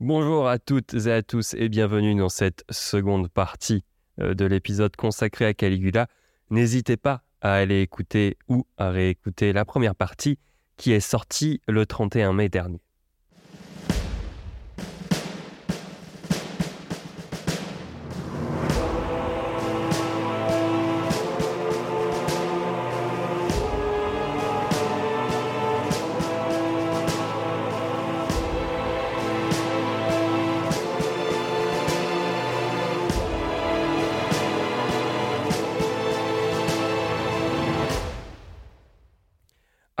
Bonjour à toutes et à tous et bienvenue dans cette seconde partie euh, de l'épisode consacré à Caligula. N'hésitez pas à aller écouter ou à réécouter la première partie qui est sortie le 31 mai dernier.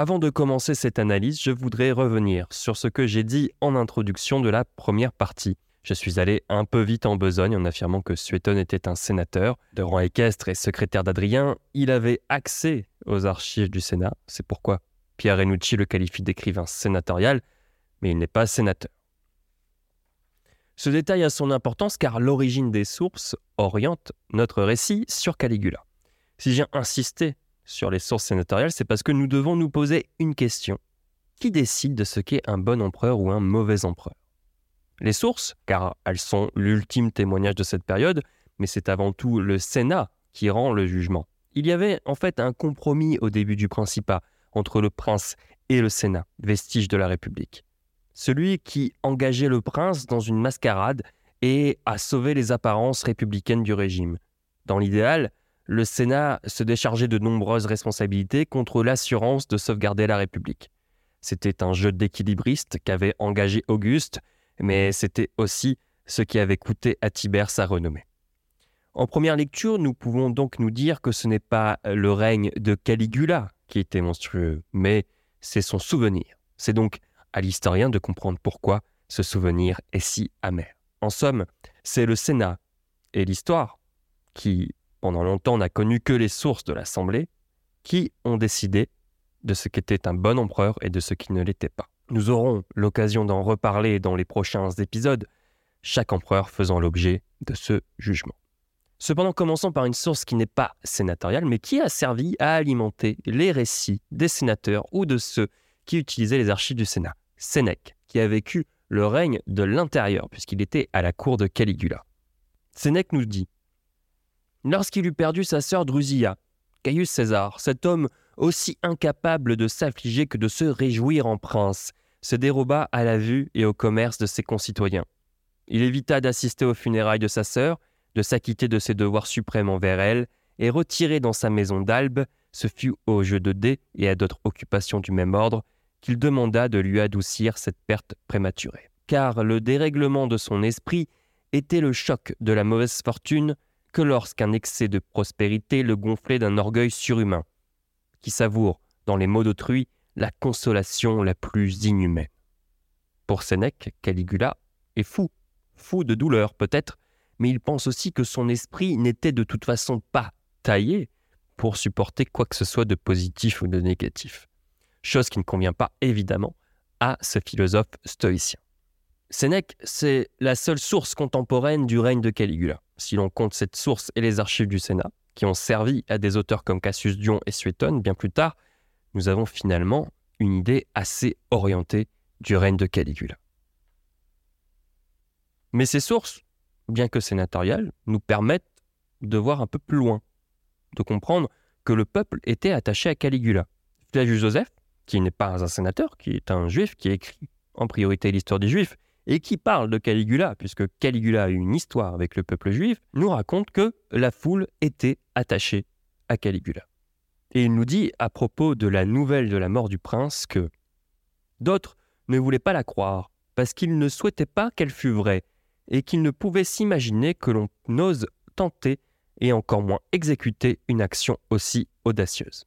Avant de commencer cette analyse, je voudrais revenir sur ce que j'ai dit en introduction de la première partie. Je suis allé un peu vite en besogne en affirmant que Suétone était un sénateur de rang équestre et secrétaire d'Adrien. Il avait accès aux archives du Sénat, c'est pourquoi Pierre Renucci le qualifie d'écrivain sénatorial, mais il n'est pas sénateur. Ce détail a son importance car l'origine des sources oriente notre récit sur Caligula. Si j'ai insisté sur les sources sénatoriales, c'est parce que nous devons nous poser une question. Qui décide de ce qu'est un bon empereur ou un mauvais empereur? Les sources, car elles sont l'ultime témoignage de cette période, mais c'est avant tout le Sénat qui rend le jugement. Il y avait en fait un compromis au début du Principat entre le prince et le Sénat, vestige de la République. Celui qui engageait le prince dans une mascarade et a sauvé les apparences républicaines du régime. Dans l'idéal, le Sénat se déchargeait de nombreuses responsabilités contre l'assurance de sauvegarder la République. C'était un jeu d'équilibriste qu'avait engagé Auguste, mais c'était aussi ce qui avait coûté à Tibère sa renommée. En première lecture, nous pouvons donc nous dire que ce n'est pas le règne de Caligula qui était monstrueux, mais c'est son souvenir. C'est donc à l'historien de comprendre pourquoi ce souvenir est si amer. En somme, c'est le Sénat et l'histoire qui pendant longtemps n'a connu que les sources de l'Assemblée, qui ont décidé de ce qu'était un bon empereur et de ce qui ne l'était pas. Nous aurons l'occasion d'en reparler dans les prochains épisodes, chaque empereur faisant l'objet de ce jugement. Cependant, commençons par une source qui n'est pas sénatoriale, mais qui a servi à alimenter les récits des sénateurs ou de ceux qui utilisaient les archives du Sénat. Sénèque, qui a vécu le règne de l'intérieur, puisqu'il était à la cour de Caligula. Sénèque nous dit Lorsqu'il eut perdu sa sœur Drusilla, Caius César, cet homme aussi incapable de s'affliger que de se réjouir en prince, se déroba à la vue et au commerce de ses concitoyens. Il évita d'assister aux funérailles de sa sœur, de s'acquitter de ses devoirs suprêmes envers elle, et retiré dans sa maison d'Albe, ce fut au jeu de dés et à d'autres occupations du même ordre qu'il demanda de lui adoucir cette perte prématurée. Car le dérèglement de son esprit était le choc de la mauvaise fortune que lorsqu'un excès de prospérité le gonflait d'un orgueil surhumain, qui savoure, dans les mots d'autrui, la consolation la plus inhumaine. Pour Sénèque, Caligula est fou, fou de douleur peut-être, mais il pense aussi que son esprit n'était de toute façon pas taillé pour supporter quoi que ce soit de positif ou de négatif, chose qui ne convient pas évidemment à ce philosophe stoïcien. Sénèque, c'est la seule source contemporaine du règne de Caligula si l'on compte cette source et les archives du Sénat, qui ont servi à des auteurs comme Cassius Dion et Suétone bien plus tard, nous avons finalement une idée assez orientée du règne de Caligula. Mais ces sources, bien que sénatoriales, nous permettent de voir un peu plus loin, de comprendre que le peuple était attaché à Caligula. Flavius Joseph, qui n'est pas un sénateur, qui est un juif, qui écrit en priorité l'histoire des juifs, et qui parle de Caligula, puisque Caligula a une histoire avec le peuple juif, nous raconte que la foule était attachée à Caligula. Et il nous dit à propos de la nouvelle de la mort du prince que d'autres ne voulaient pas la croire, parce qu'ils ne souhaitaient pas qu'elle fût vraie, et qu'ils ne pouvaient s'imaginer que l'on ose tenter et encore moins exécuter une action aussi audacieuse.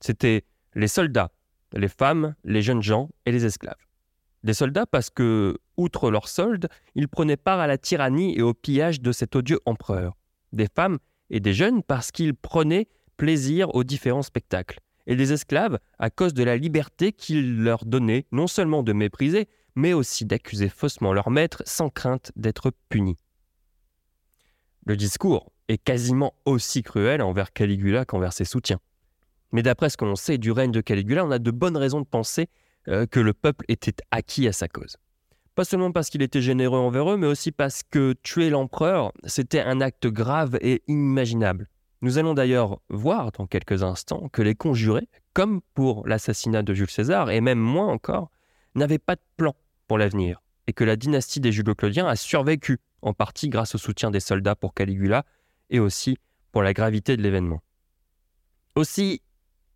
C'étaient les soldats, les femmes, les jeunes gens et les esclaves. Des soldats parce que, outre leur solde, ils prenaient part à la tyrannie et au pillage de cet odieux empereur. Des femmes et des jeunes parce qu'ils prenaient plaisir aux différents spectacles. Et des esclaves à cause de la liberté qu'il leur donnait non seulement de mépriser, mais aussi d'accuser faussement leur maître sans crainte d'être punis. Le discours est quasiment aussi cruel envers Caligula qu'envers ses soutiens. Mais d'après ce que l'on sait du règne de Caligula, on a de bonnes raisons de penser euh, que le peuple était acquis à sa cause. Pas seulement parce qu'il était généreux envers eux, mais aussi parce que tuer l'empereur, c'était un acte grave et inimaginable. Nous allons d'ailleurs voir dans quelques instants que les conjurés, comme pour l'assassinat de Jules César, et même moins encore, n'avaient pas de plan pour l'avenir, et que la dynastie des Julo-Claudiens a survécu, en partie grâce au soutien des soldats pour Caligula, et aussi pour la gravité de l'événement. Aussi,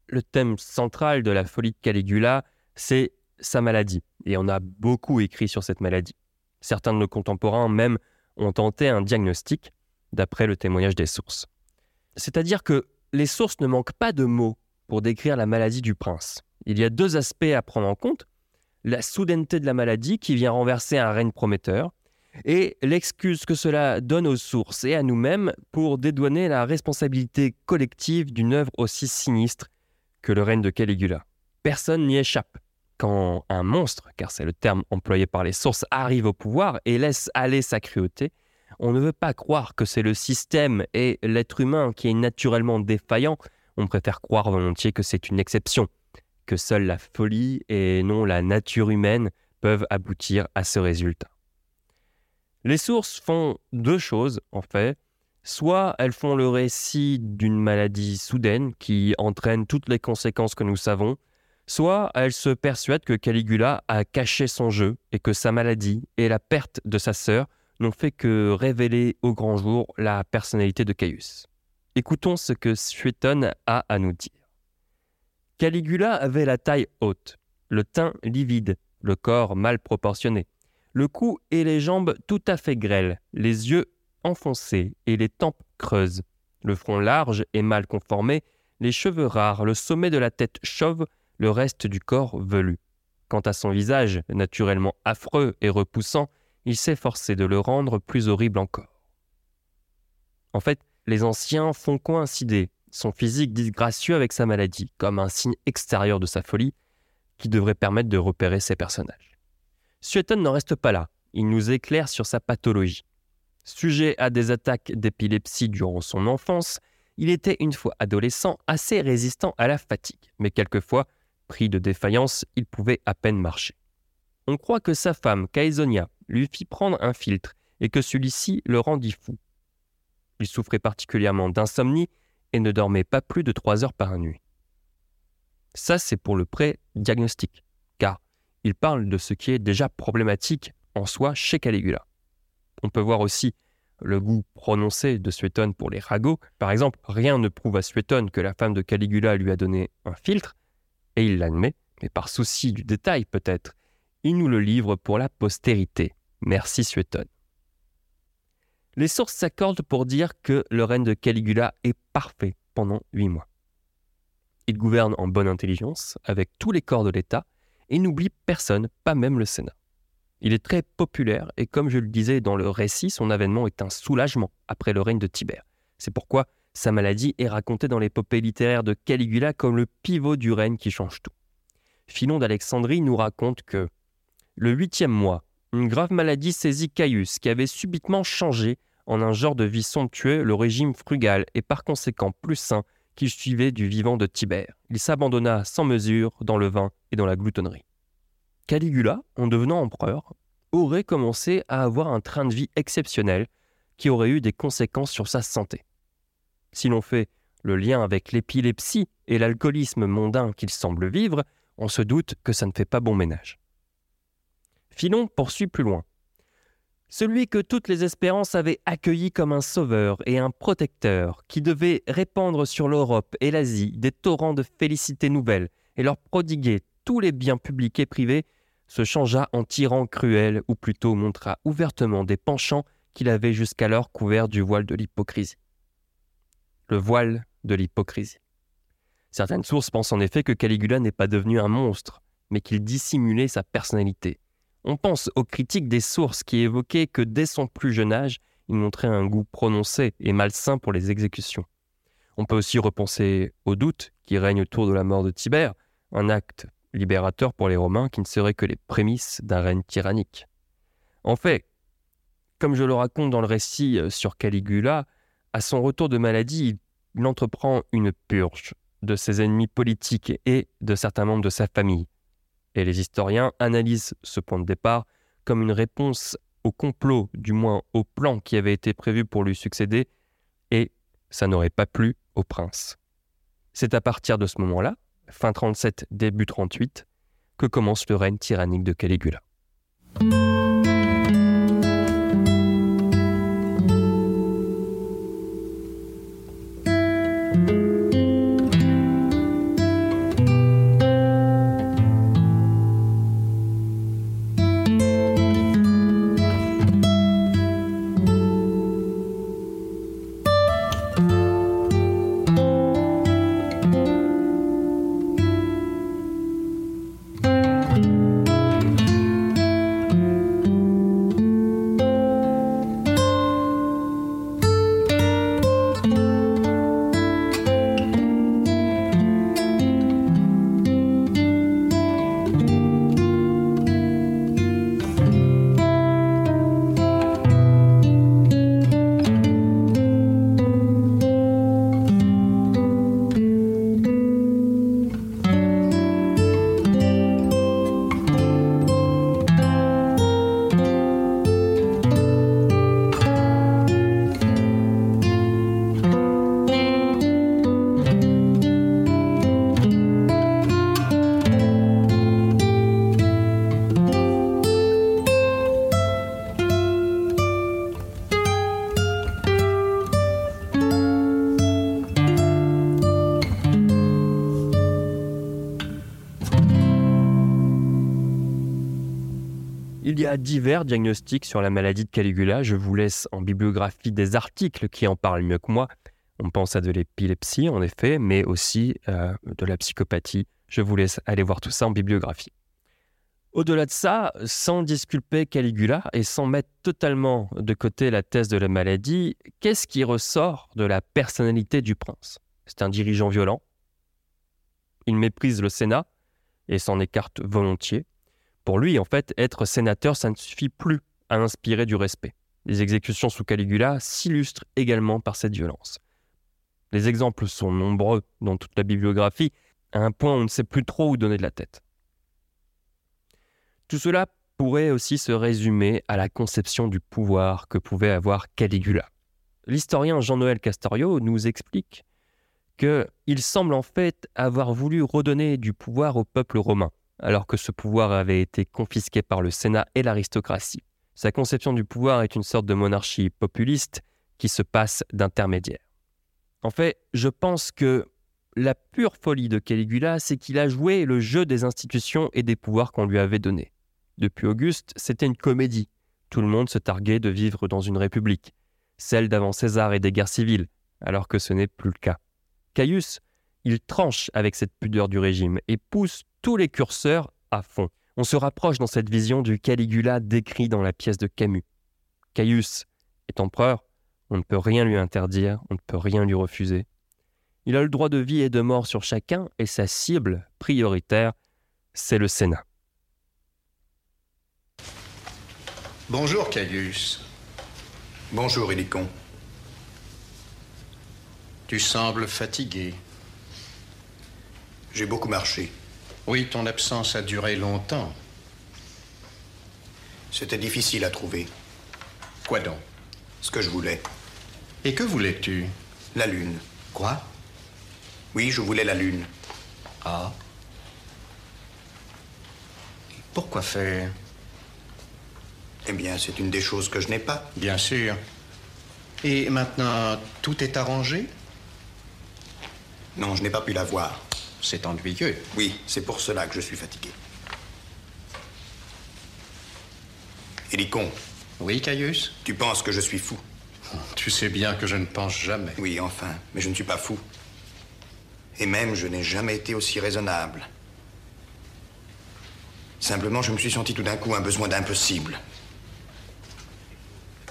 le thème central de la folie de Caligula, c'est sa maladie, et on a beaucoup écrit sur cette maladie. Certains de nos contemporains même ont tenté un diagnostic, d'après le témoignage des sources. C'est-à-dire que les sources ne manquent pas de mots pour décrire la maladie du prince. Il y a deux aspects à prendre en compte. La soudaineté de la maladie qui vient renverser un règne prometteur, et l'excuse que cela donne aux sources et à nous-mêmes pour dédouaner la responsabilité collective d'une œuvre aussi sinistre que le règne de Caligula. Personne n'y échappe. Quand un monstre, car c'est le terme employé par les sources, arrive au pouvoir et laisse aller sa cruauté, on ne veut pas croire que c'est le système et l'être humain qui est naturellement défaillant, on préfère croire volontiers que c'est une exception, que seule la folie et non la nature humaine peuvent aboutir à ce résultat. Les sources font deux choses, en fait. Soit elles font le récit d'une maladie soudaine qui entraîne toutes les conséquences que nous savons, soit elles se persuadent que Caligula a caché son jeu et que sa maladie et la perte de sa sœur n'ont fait que révéler au grand jour la personnalité de Caius. Écoutons ce que Suétone a à nous dire. Caligula avait la taille haute, le teint livide, le corps mal proportionné le cou et les jambes tout à fait grêles, les yeux enfoncés et les tempes creuses, le front large et mal conformé, les cheveux rares, le sommet de la tête chauve, le reste du corps velu. Quant à son visage, naturellement affreux et repoussant, il s'efforçait de le rendre plus horrible encore. En fait, les anciens font coïncider son physique disgracieux avec sa maladie, comme un signe extérieur de sa folie, qui devrait permettre de repérer ses personnages. Sueton n'en reste pas là. Il nous éclaire sur sa pathologie. Sujet à des attaques d'épilepsie durant son enfance, il était une fois adolescent assez résistant à la fatigue, mais quelquefois, pris de défaillance, il pouvait à peine marcher. On croit que sa femme, Caesonia, lui fit prendre un filtre et que celui-ci le rendit fou. Il souffrait particulièrement d'insomnie et ne dormait pas plus de trois heures par nuit. Ça, c'est pour le pré-diagnostic, car il parle de ce qui est déjà problématique en soi chez Caligula. On peut voir aussi le goût prononcé de Suétone pour les ragots. Par exemple, rien ne prouve à Suétone que la femme de Caligula lui a donné un filtre, et il l'admet, mais par souci du détail peut-être, il nous le livre pour la postérité. Merci Suétone. Les sources s'accordent pour dire que le règne de Caligula est parfait pendant huit mois. Il gouverne en bonne intelligence, avec tous les corps de l'État, et n'oublie personne, pas même le Sénat. Il est très populaire et comme je le disais dans le récit, son avènement est un soulagement après le règne de Tibère. C'est pourquoi sa maladie est racontée dans l'épopée littéraire de Caligula comme le pivot du règne qui change tout. Philon d'Alexandrie nous raconte que le huitième mois, une grave maladie saisit Caius, qui avait subitement changé en un genre de vie somptueux le régime frugal et par conséquent plus sain qu'il suivait du vivant de Tibère. Il s'abandonna sans mesure dans le vin et dans la gloutonnerie. Caligula, en devenant empereur, aurait commencé à avoir un train de vie exceptionnel qui aurait eu des conséquences sur sa santé. Si l'on fait le lien avec l'épilepsie et l'alcoolisme mondain qu'il semble vivre, on se doute que ça ne fait pas bon ménage. Philon poursuit plus loin celui que toutes les espérances avaient accueilli comme un sauveur et un protecteur, qui devait répandre sur l'Europe et l'Asie des torrents de félicités nouvelles et leur prodiguer tous les biens publics et privés, se changea en tyran cruel, ou plutôt montra ouvertement des penchants qu'il avait jusqu'alors couverts du voile de l'hypocrisie. Le voile de l'hypocrisie. Certaines sources pensent en effet que Caligula n'est pas devenu un monstre, mais qu'il dissimulait sa personnalité, on pense aux critiques des sources qui évoquaient que dès son plus jeune âge, il montrait un goût prononcé et malsain pour les exécutions. On peut aussi repenser au doute qui règne autour de la mort de Tibère, un acte libérateur pour les Romains qui ne serait que les prémices d'un règne tyrannique. En fait, comme je le raconte dans le récit euh, sur Caligula, à son retour de maladie, il entreprend une purge de ses ennemis politiques et de certains membres de sa famille et les historiens analysent ce point de départ comme une réponse au complot, du moins au plan qui avait été prévu pour lui succéder, et ça n'aurait pas plu au prince. C'est à partir de ce moment-là, fin 37, début 38, que commence le règne tyrannique de Caligula. Divers diagnostics sur la maladie de Caligula. Je vous laisse en bibliographie des articles qui en parlent mieux que moi. On pense à de l'épilepsie, en effet, mais aussi euh, de la psychopathie. Je vous laisse aller voir tout ça en bibliographie. Au-delà de ça, sans disculper Caligula et sans mettre totalement de côté la thèse de la maladie, qu'est-ce qui ressort de la personnalité du prince? C'est un dirigeant violent. Il méprise le Sénat et s'en écarte volontiers. Pour lui, en fait, être sénateur, ça ne suffit plus à inspirer du respect. Les exécutions sous Caligula s'illustrent également par cette violence. Les exemples sont nombreux dans toute la bibliographie, à un point où on ne sait plus trop où donner de la tête. Tout cela pourrait aussi se résumer à la conception du pouvoir que pouvait avoir Caligula. L'historien Jean-Noël Castorio nous explique qu'il semble en fait avoir voulu redonner du pouvoir au peuple romain, alors que ce pouvoir avait été confisqué par le Sénat et l'aristocratie. Sa conception du pouvoir est une sorte de monarchie populiste qui se passe d'intermédiaire. En fait, je pense que la pure folie de Caligula, c'est qu'il a joué le jeu des institutions et des pouvoirs qu'on lui avait donnés. Depuis Auguste, c'était une comédie. Tout le monde se targuait de vivre dans une république, celle d'avant César et des guerres civiles, alors que ce n'est plus le cas. Caius, il tranche avec cette pudeur du régime et pousse tous les curseurs à fond. On se rapproche dans cette vision du Caligula décrit dans la pièce de Camus. Caius est empereur, on ne peut rien lui interdire, on ne peut rien lui refuser. Il a le droit de vie et de mort sur chacun et sa cible prioritaire, c'est le Sénat. Bonjour Caius. Bonjour Hélicon. Tu sembles fatigué. J'ai beaucoup marché. Oui, ton absence a duré longtemps. C'était difficile à trouver. Quoi donc? Ce que je voulais. Et que voulais-tu? La lune. Quoi? Oui, je voulais la lune. Ah. Pourquoi faire? Eh bien, c'est une des choses que je n'ai pas. Bien sûr. Et maintenant, tout est arrangé? Non, je n'ai pas pu la voir. C'est ennuyeux. Oui, c'est pour cela que je suis fatigué. Hélicon, Oui, Caius tu penses que je suis fou Tu sais bien que je ne pense jamais. Oui, enfin, mais je ne suis pas fou. Et même, je n'ai jamais été aussi raisonnable. Simplement, je me suis senti tout d'un coup un besoin d'impossible.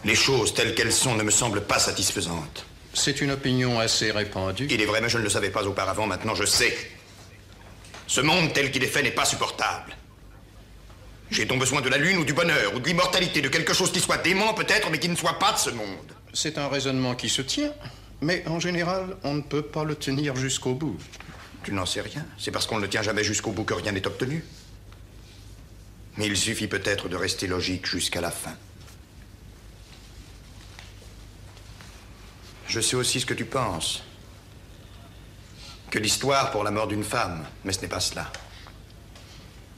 Les choses telles qu'elles sont ne me semblent pas satisfaisantes. C'est une opinion assez répandue. Il est vrai, mais je ne le savais pas auparavant, maintenant je sais. Ce monde tel qu'il est fait n'est pas supportable. J'ai donc besoin de la lune ou du bonheur, ou de l'immortalité, de quelque chose qui soit dément peut-être, mais qui ne soit pas de ce monde. C'est un raisonnement qui se tient, mais en général, on ne peut pas le tenir jusqu'au bout. Tu n'en sais rien. C'est parce qu'on ne le tient jamais jusqu'au bout que rien n'est obtenu. Mais il suffit peut-être de rester logique jusqu'à la fin. Je sais aussi ce que tu penses. Que l'histoire pour la mort d'une femme, mais ce n'est pas cela.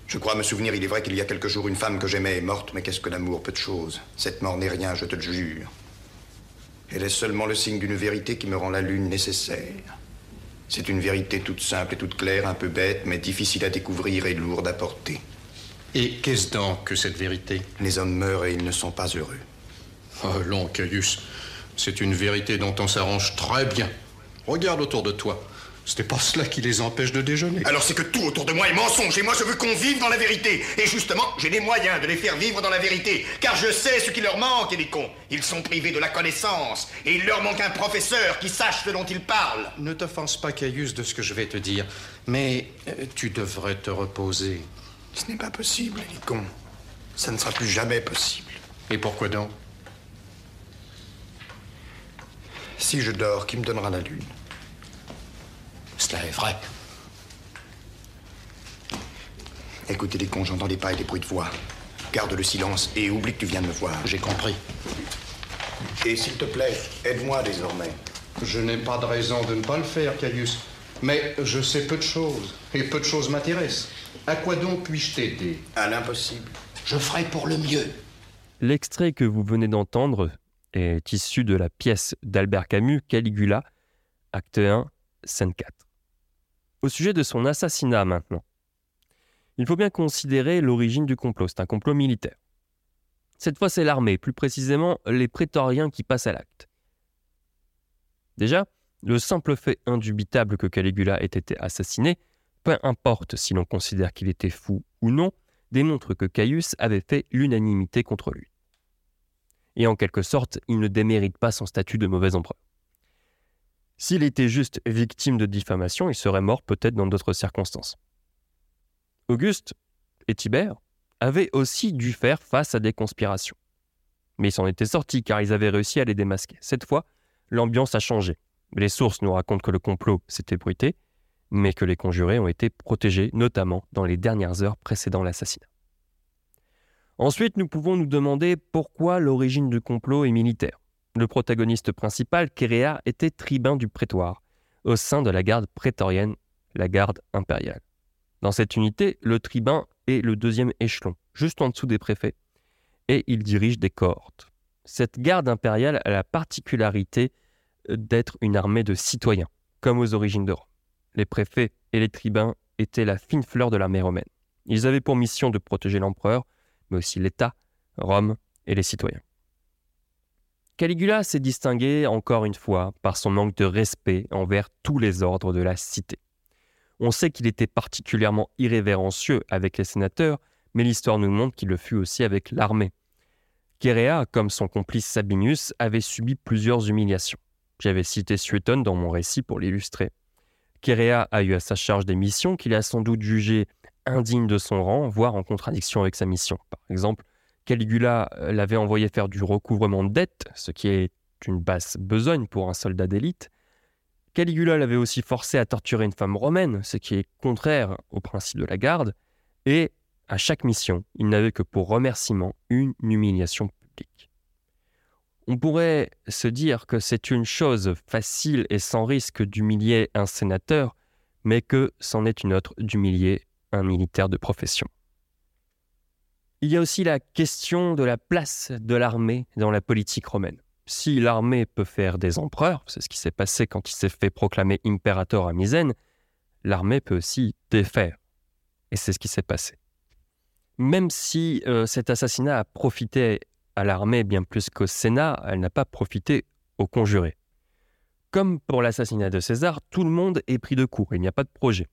Je crois me souvenir, il est vrai qu'il y a quelques jours, une femme que j'aimais est morte, mais qu'est-ce que l'amour, peu de choses? Cette mort n'est rien, je te le jure. Elle est seulement le signe d'une vérité qui me rend la lune nécessaire. C'est une vérité toute simple et toute claire, un peu bête, mais difficile à découvrir et lourde à porter. Et qu'est-ce donc que cette vérité? Les hommes meurent et ils ne sont pas heureux. Oh, long, Caius. C'est une vérité dont on s'arrange très bien. Regarde autour de toi. Ce n'est pas cela qui les empêche de déjeuner. Alors c'est que tout autour de moi est mensonge et moi je veux qu'on vive dans la vérité. Et justement, j'ai les moyens de les faire vivre dans la vérité. Car je sais ce qui leur manque, et les cons. Ils sont privés de la connaissance. Et il leur manque un professeur qui sache ce dont ils parlent. Ne t'offense pas, Caius, de ce que je vais te dire. Mais euh, tu devrais te reposer. Ce n'est pas possible, les cons. Ça ne sera plus jamais possible. Et pourquoi donc? Si je dors, qui me donnera la lune? Cela est vrai. Écoutez les cons, j'entends des pas et des bruits de voix. Garde le silence et oublie que tu viens de me voir. J'ai compris. Et s'il te plaît, aide-moi désormais. Je n'ai pas de raison de ne pas le faire, Caius. Mais je sais peu de choses. Et peu de choses m'intéressent. À quoi donc puis-je t'aider? À l'impossible. Je ferai pour le mieux. L'extrait que vous venez d'entendre est issu de la pièce d'Albert Camus, Caligula, acte 1, scène 4. Au sujet de son assassinat maintenant. Il faut bien considérer l'origine du complot, c'est un complot militaire. Cette fois, c'est l'armée, plus précisément les prétoriens qui passent à l'acte. Déjà, le simple fait indubitable que Caligula ait été assassiné, peu importe si l'on considère qu'il était fou ou non, démontre que Caius avait fait l'unanimité contre lui. Et en quelque sorte, il ne démérite pas son statut de mauvais empereur. S'il était juste victime de diffamation, il serait mort peut-être dans d'autres circonstances. Auguste et Tibère avaient aussi dû faire face à des conspirations. Mais ils s'en étaient sortis car ils avaient réussi à les démasquer. Cette fois, l'ambiance a changé. Les sources nous racontent que le complot s'est ébruité, mais que les conjurés ont été protégés, notamment dans les dernières heures précédant l'assassinat. Ensuite, nous pouvons nous demander pourquoi l'origine du complot est militaire. Le protagoniste principal, Kéréa, était tribun du prétoire, au sein de la garde prétorienne, la garde impériale. Dans cette unité, le tribun est le deuxième échelon, juste en dessous des préfets, et il dirige des cohortes. Cette garde impériale a la particularité d'être une armée de citoyens, comme aux origines de Rome. Les préfets et les tribuns étaient la fine fleur de l'armée romaine. Ils avaient pour mission de protéger l'empereur, mais aussi l'État, Rome et les citoyens. Caligula s'est distingué encore une fois par son manque de respect envers tous les ordres de la cité. On sait qu'il était particulièrement irrévérencieux avec les sénateurs, mais l'histoire nous montre qu'il le fut aussi avec l'armée. Kéréa, comme son complice Sabinius, avait subi plusieurs humiliations. J'avais cité Suétone dans mon récit pour l'illustrer. Kéréa a eu à sa charge des missions qu'il a sans doute jugées indignes de son rang, voire en contradiction avec sa mission. Par exemple, Caligula euh, l'avait envoyé faire du recouvrement de dettes, ce qui est une basse besogne pour un soldat d'élite. Caligula l'avait aussi forcé à torturer une femme romaine, ce qui est contraire au principe de la garde. Et à chaque mission, il n'avait que pour remerciement une humiliation publique. On pourrait se dire que c'est une chose facile et sans risque d'humilier un sénateur, mais que c'en est une autre d'humilier un militaire de profession. Il y a aussi la question de la place de l'armée dans la politique romaine. Si l'armée peut faire des empereurs, c'est ce qui s'est passé quand il s'est fait proclamer impérator à Misène, l'armée peut aussi défaire. Et c'est ce qui s'est passé. Même si euh, cet assassinat a profité à l'armée bien plus qu'au Sénat, elle n'a pas profité aux conjurés. Comme pour l'assassinat de César, tout le monde est pris de court, il n'y a pas de projet.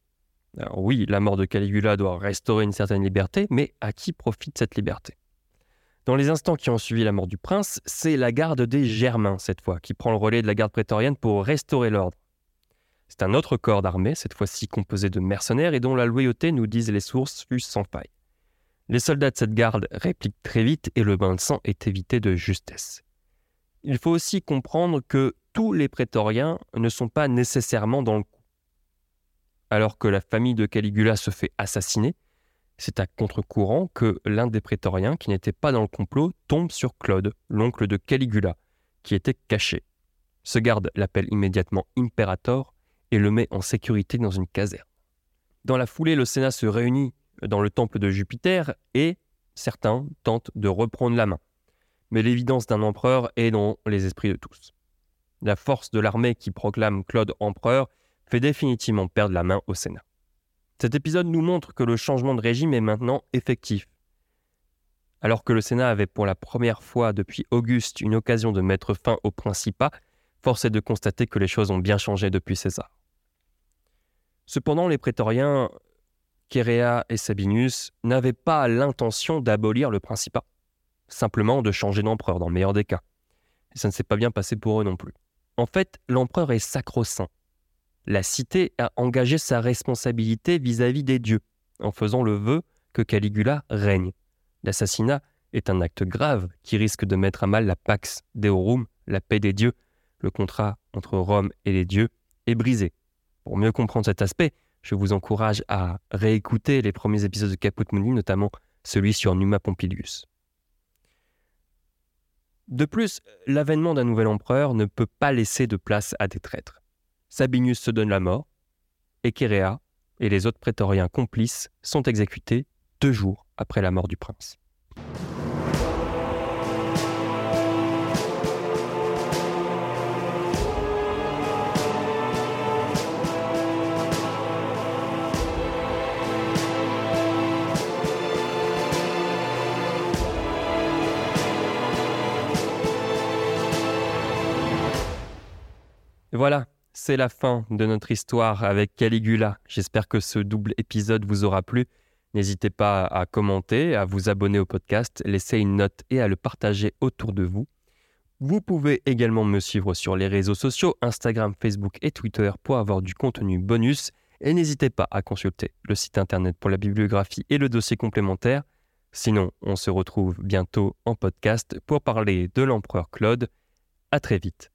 Alors oui, la mort de Caligula doit restaurer une certaine liberté, mais à qui profite cette liberté? Dans les instants qui ont suivi la mort du prince, c'est la garde des Germains, cette fois, qui prend le relais de la garde prétorienne pour restaurer l'ordre. C'est un autre corps d'armée, cette fois-ci composé de mercenaires et dont la loyauté, nous disent les sources, fut sans faille. Les soldats de cette garde répliquent très vite et le bain de sang est évité de justesse. Il faut aussi comprendre que tous les prétoriens ne sont pas nécessairement dans le. Alors que la famille de Caligula se fait assassiner, C'est à contre-courant que l'un des prétoriens qui n'était pas dans le complot tombe sur Claude, l'oncle de Caligula, qui était caché. Ce garde l'appelle immédiatement Imperator et le met en sécurité dans une caserne. Dans la foulée, le Sénat se réunit dans le temple de Jupiter et certains tentent de reprendre la main. Mais l'évidence d'un empereur est dans les esprits de tous. La force de l'armée qui proclame Claude empereur fait définitivement perdre la main au Sénat. Cet épisode nous montre que le changement de régime est maintenant effectif. Alors que le Sénat avait pour la première fois depuis Auguste une occasion de mettre fin au Principat, force est de constater que les choses ont bien changé depuis César. Cependant, les prétoriens Chéréa et Sabinus n'avaient pas l'intention d'abolir le Principat, simplement de changer d'empereur dans le meilleur des cas. Et ça ne s'est pas bien passé pour eux non plus. En fait, l'empereur est sacro-saint. La cité a engagé sa responsabilité vis-à-vis des dieux, en faisant le vœu que Caligula règne. L'assassinat est un acte grave qui risque de mettre à mal la Pax Deorum, la paix des dieux. Le contrat entre Rome et les dieux est brisé. Pour mieux comprendre cet aspect, je vous encourage à réécouter les premiers épisodes de Caput Mundi, notamment celui sur Numa Pompilius. De plus, l'avènement d'un nouvel empereur ne peut pas laisser de place à des traîtres. Sabinius se donne la mort, et Chéréa et les autres prétoriens complices sont exécutés deux jours après la mort du prince. Voilà, c'est la fin de notre histoire avec Caligula. J'espère que ce double épisode vous aura plu. N'hésitez pas à commenter, à vous abonner au podcast, laisser une note et à le partager autour de vous. Vous pouvez également me suivre sur les réseaux sociaux, Instagram, Facebook et Twitter pour avoir du contenu bonus. Et n'hésitez pas à consulter le site internet pour la bibliographie et le dossier complémentaire. Sinon, on se retrouve bientôt en podcast pour parler de l'empereur Claude. À très vite.